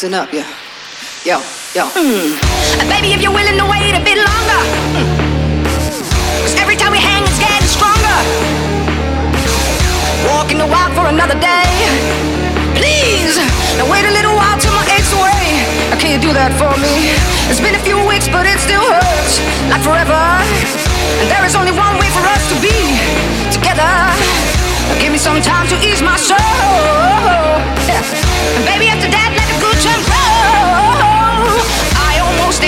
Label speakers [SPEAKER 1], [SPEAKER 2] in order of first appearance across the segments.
[SPEAKER 1] Listen up, yeah. Yo, yo.
[SPEAKER 2] And baby, if you're willing to wait a bit longer. Cause every time we hang, it's getting stronger. Walking the wild for another day. Please, now wait a little while till my aches away. Now, can you do that for me? It's been a few weeks, but it still hurts. Like forever. And there is only one way for us to be together. Now, give me some time to ease my soul. Yeah. And baby, after that,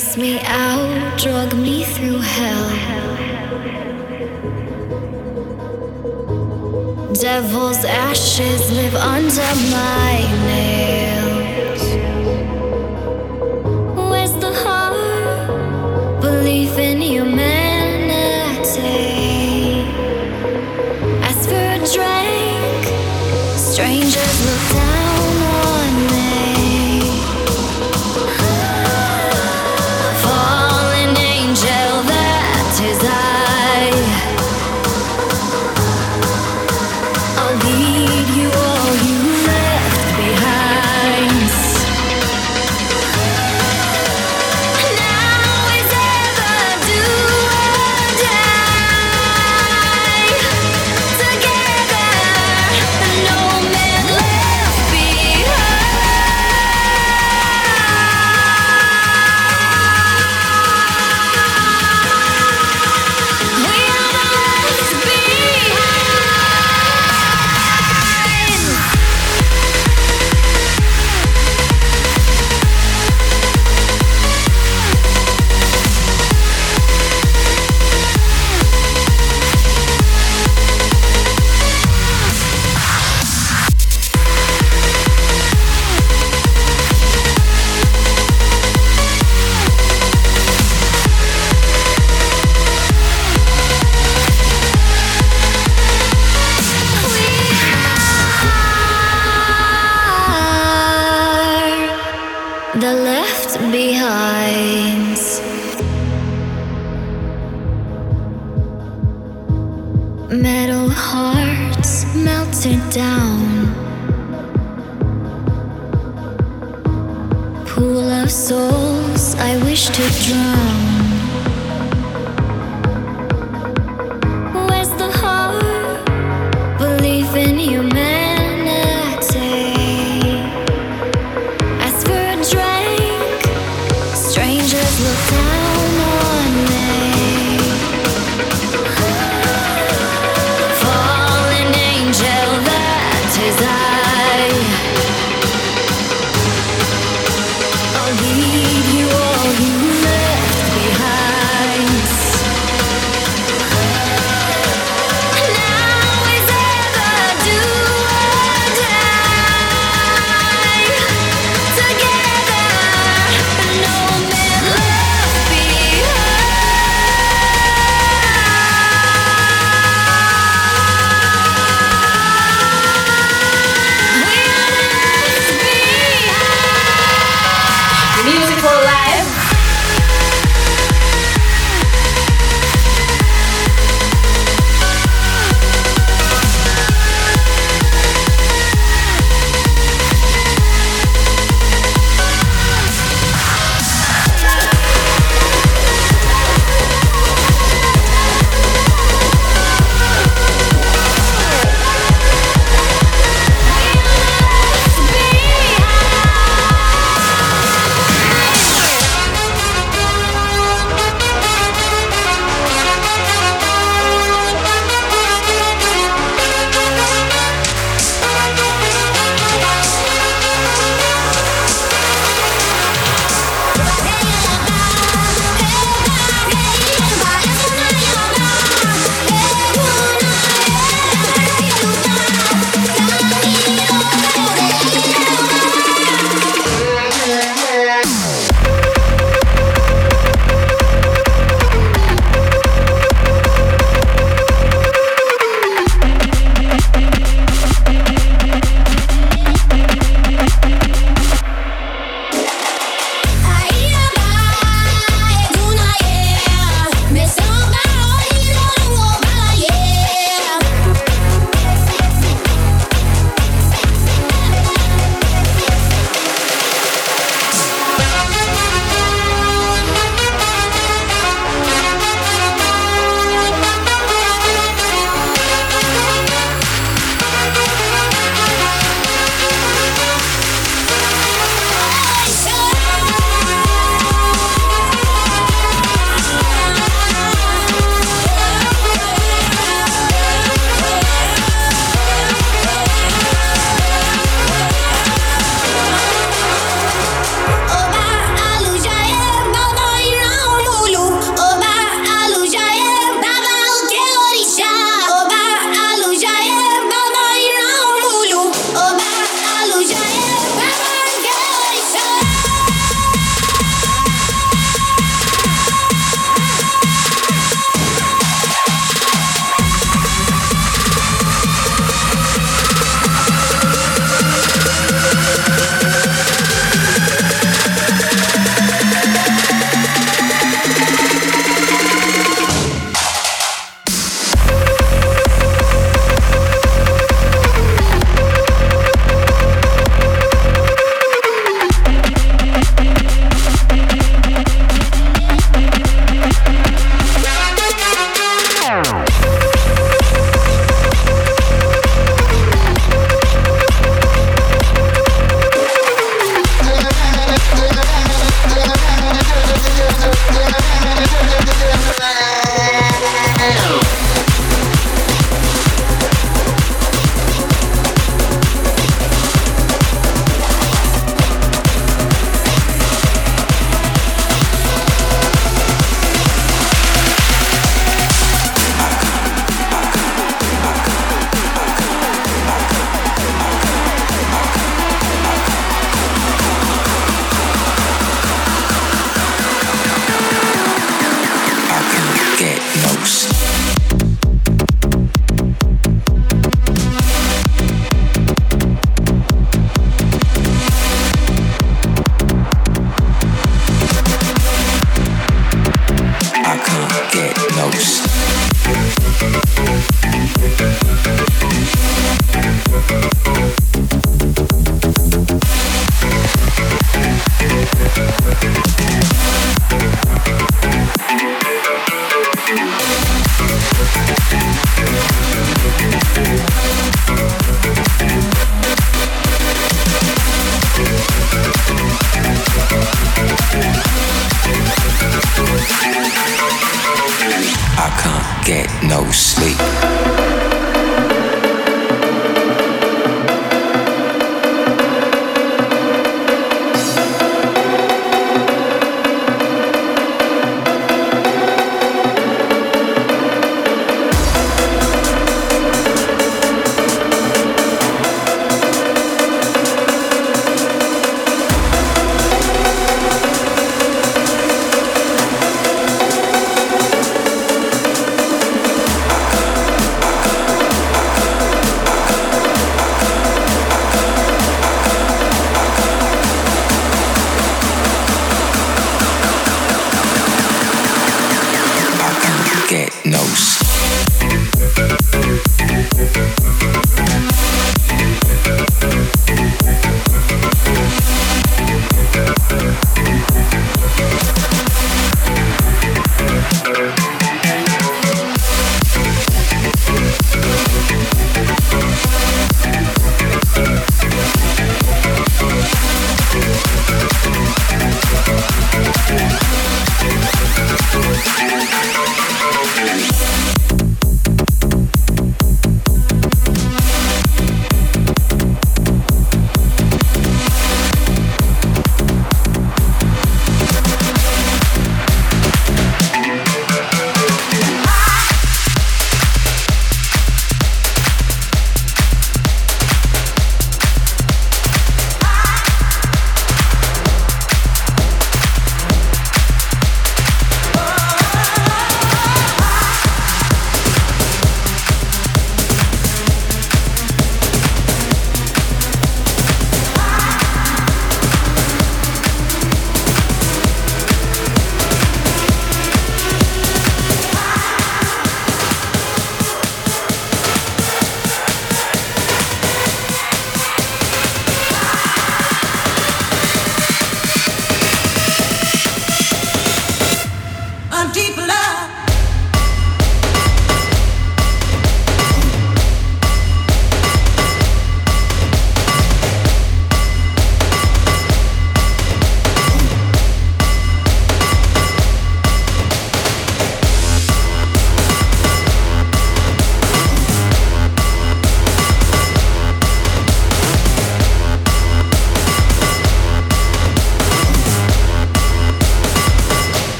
[SPEAKER 2] stress me out, drug me through hell. Devil's ashes live under my name. behinds. Metal hearts melted down. Pool of souls I wish to drown.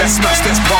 [SPEAKER 2] Let's smash this party.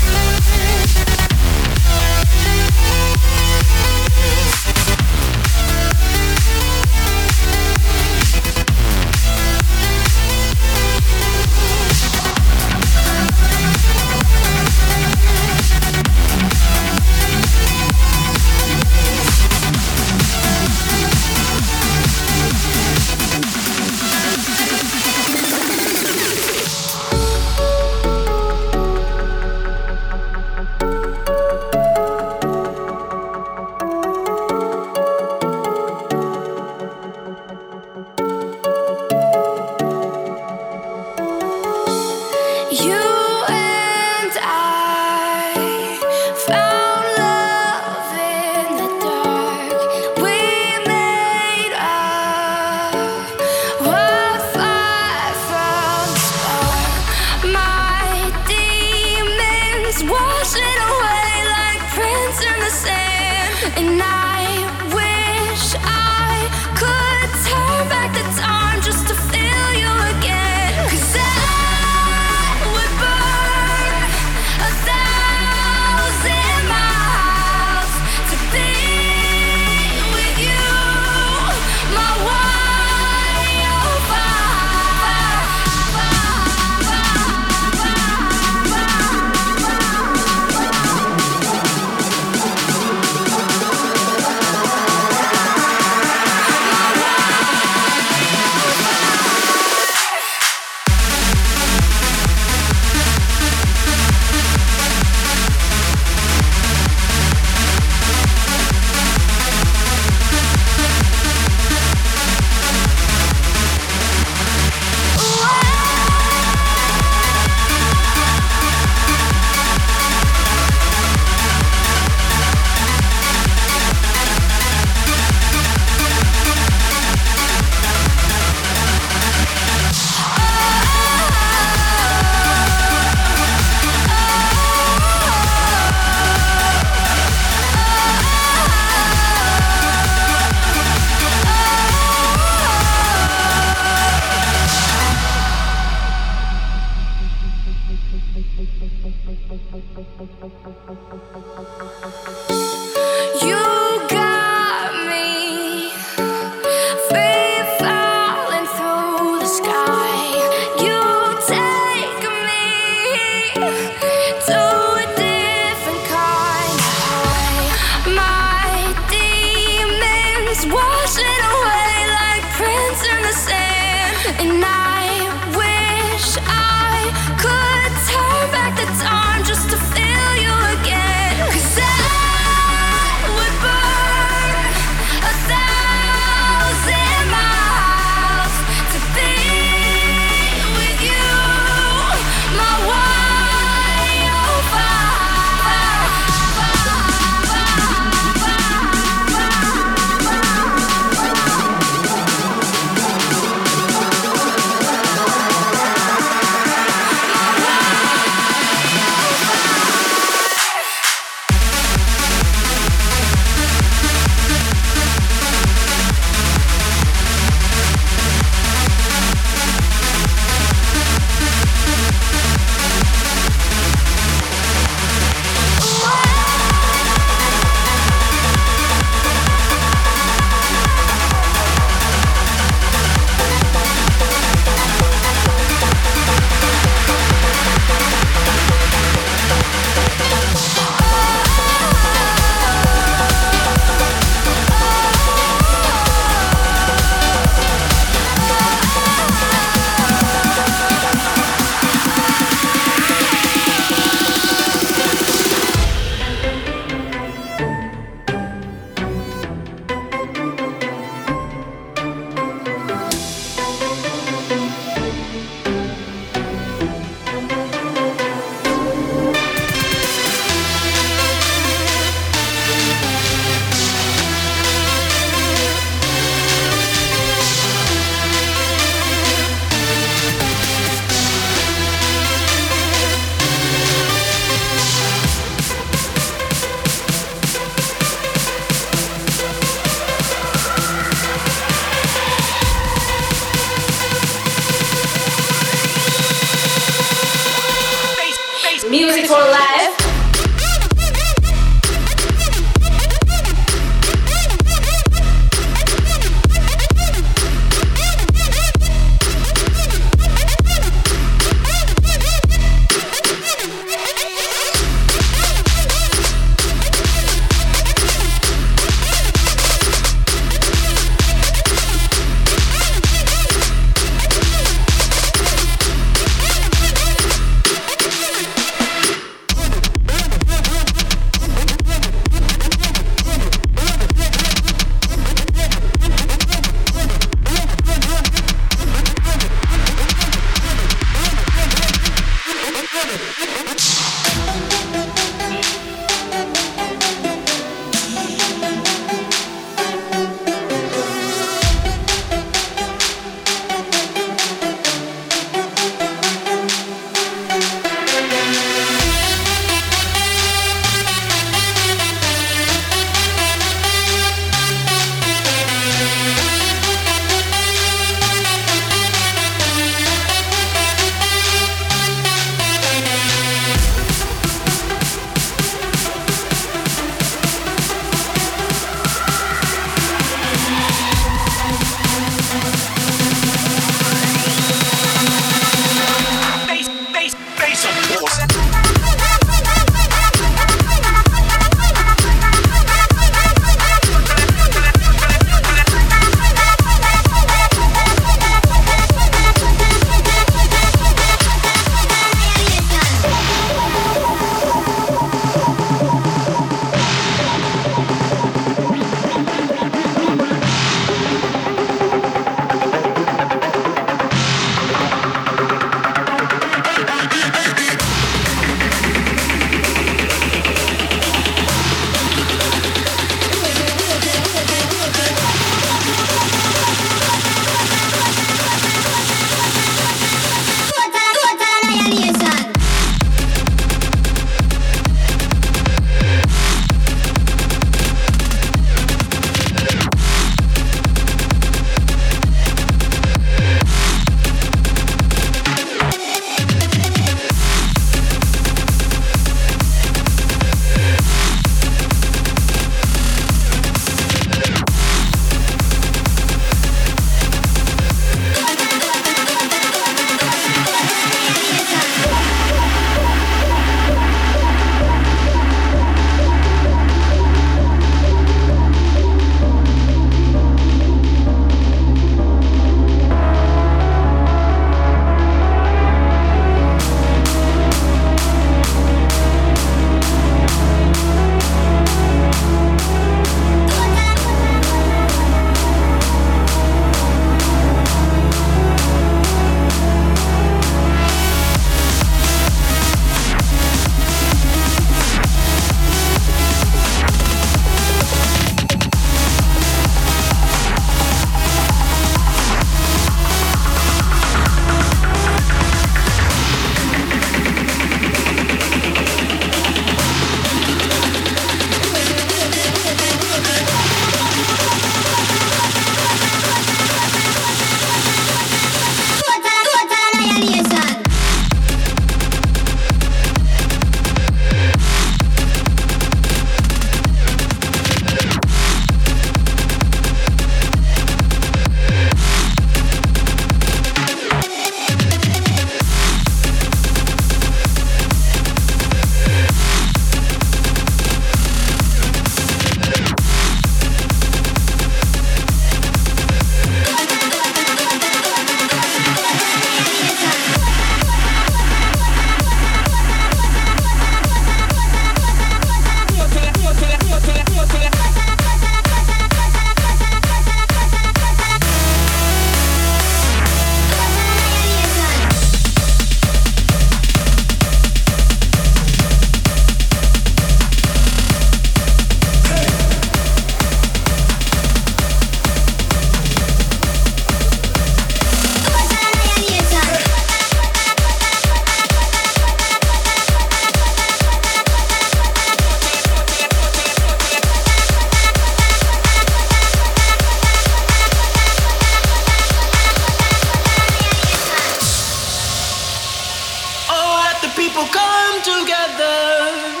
[SPEAKER 3] People come together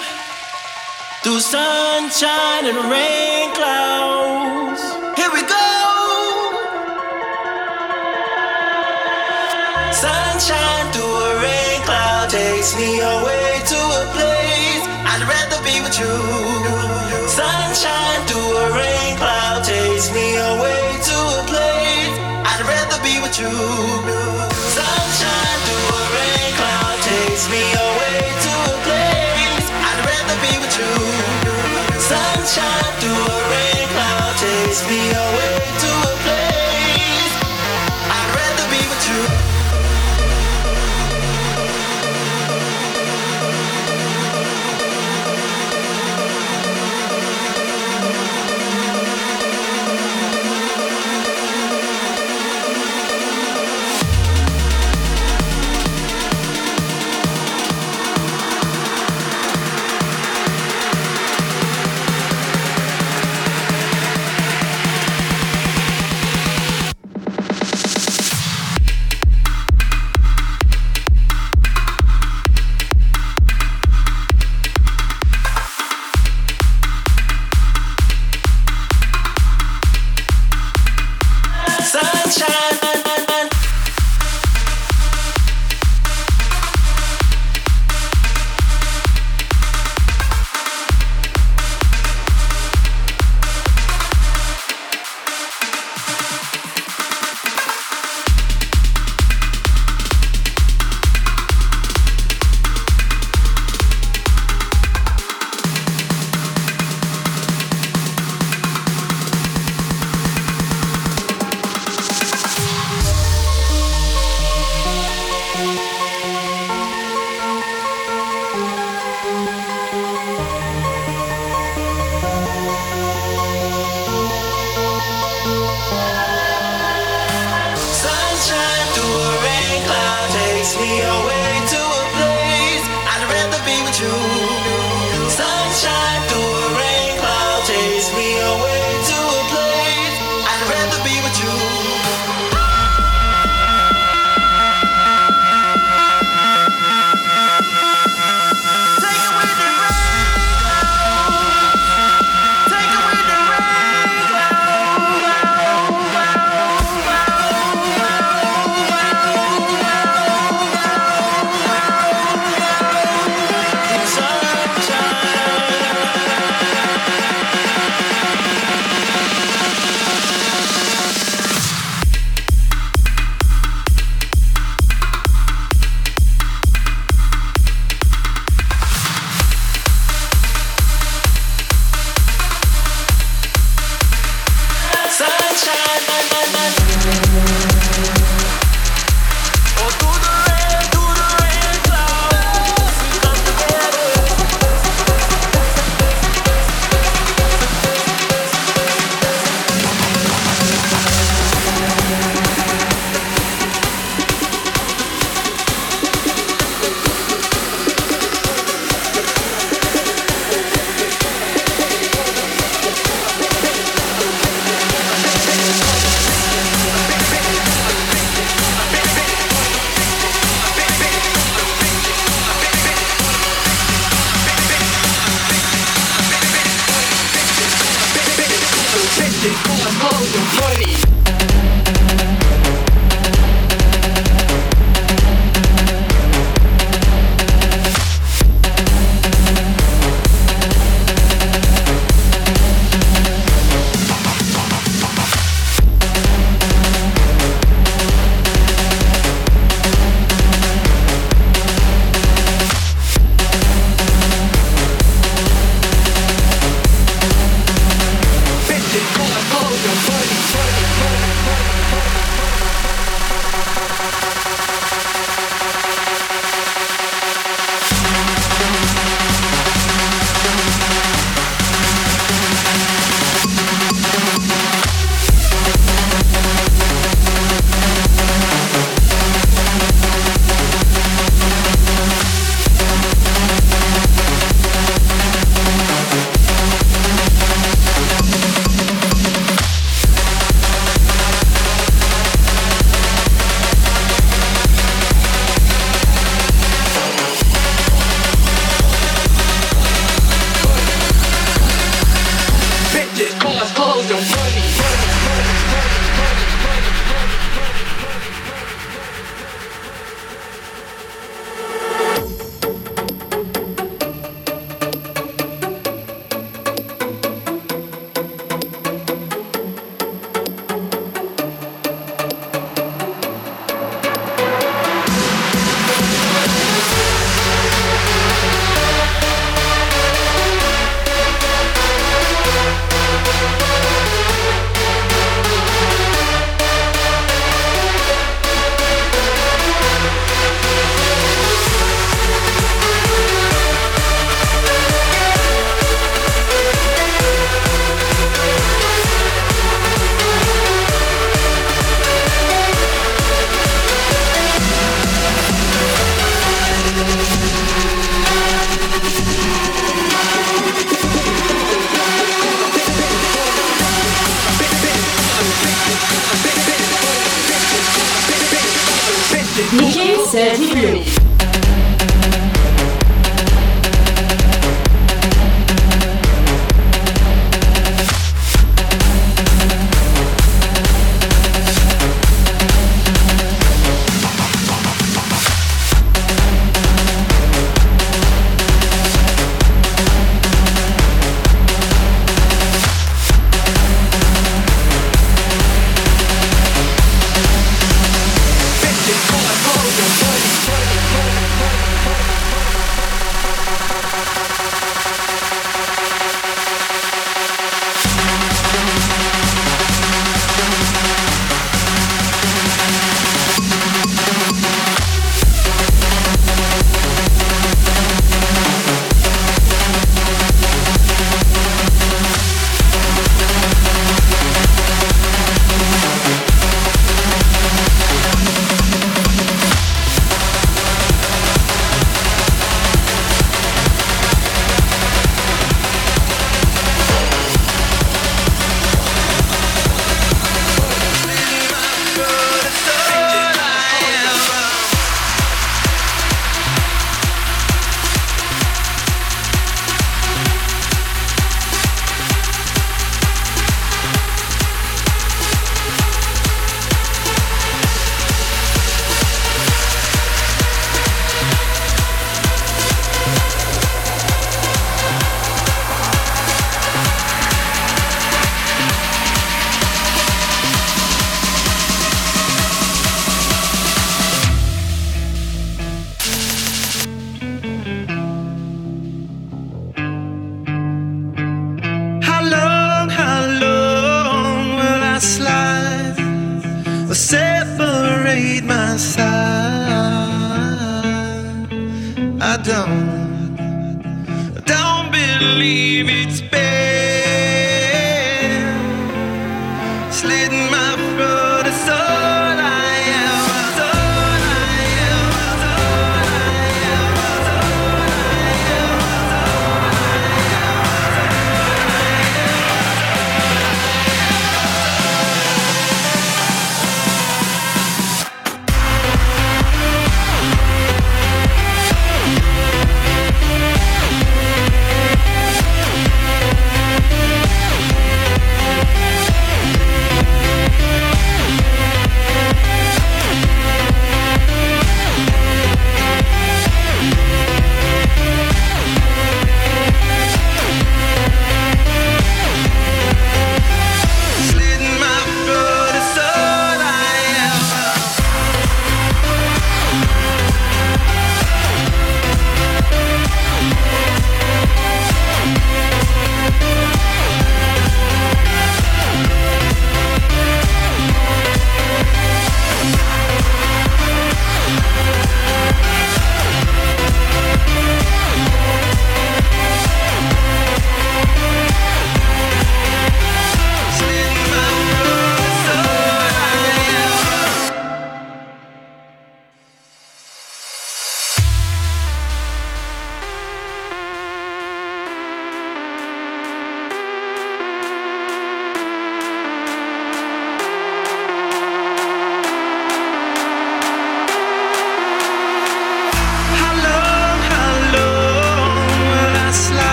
[SPEAKER 3] through sunshine and rain clouds. Here we go. Sunshine through a rain cloud takes me away to a place I'd rather be with you. Sunshine through a rain cloud takes me away me away
[SPEAKER 4] all your
[SPEAKER 5] money.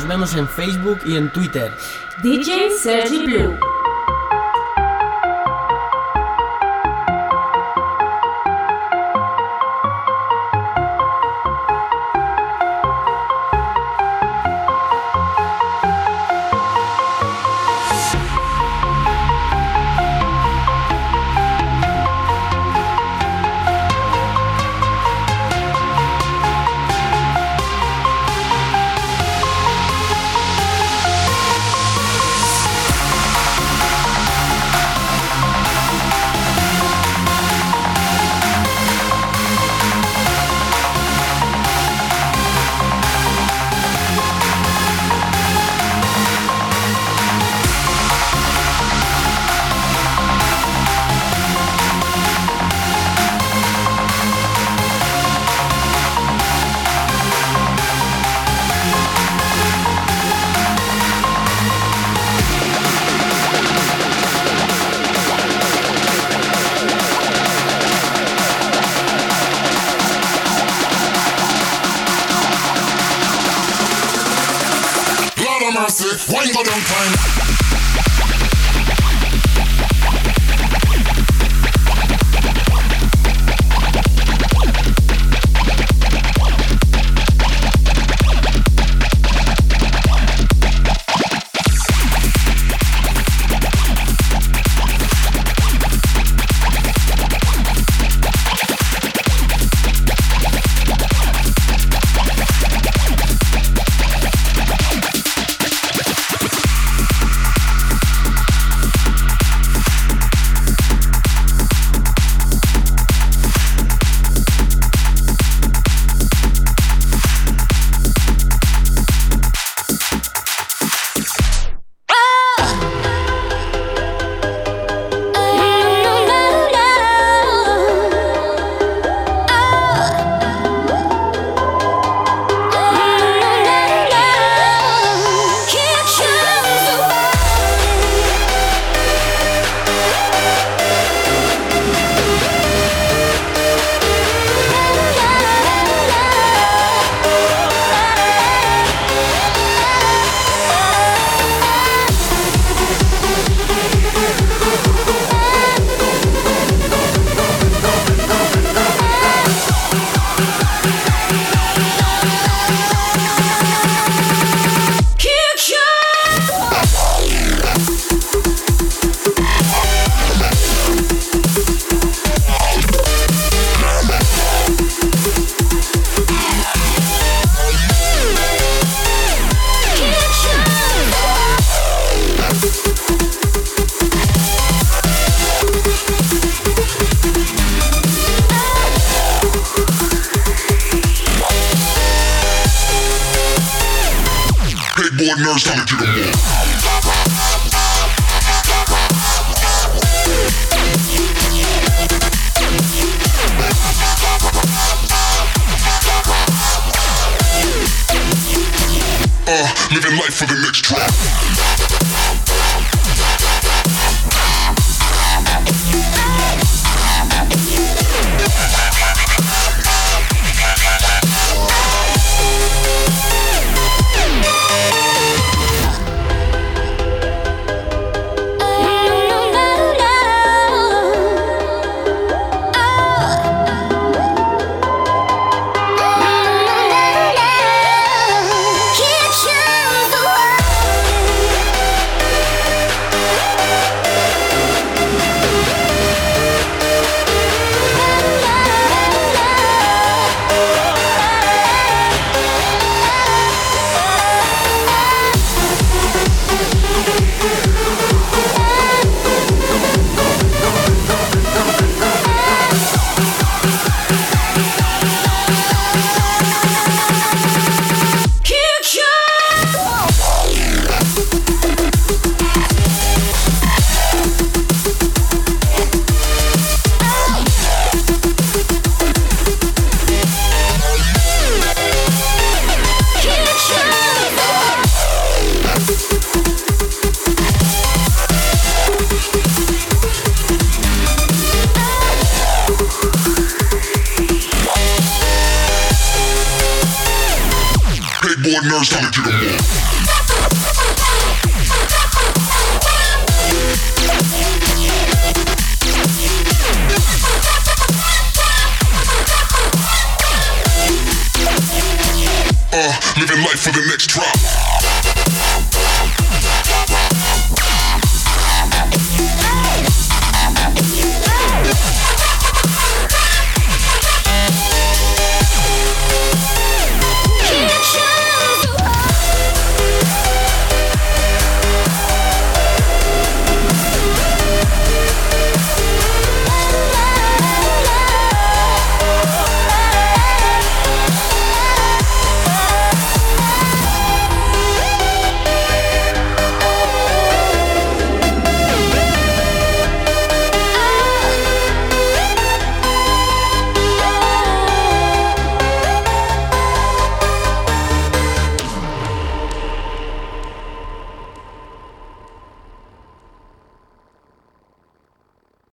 [SPEAKER 5] Nos vemos en Facebook y en Twitter.
[SPEAKER 6] DJ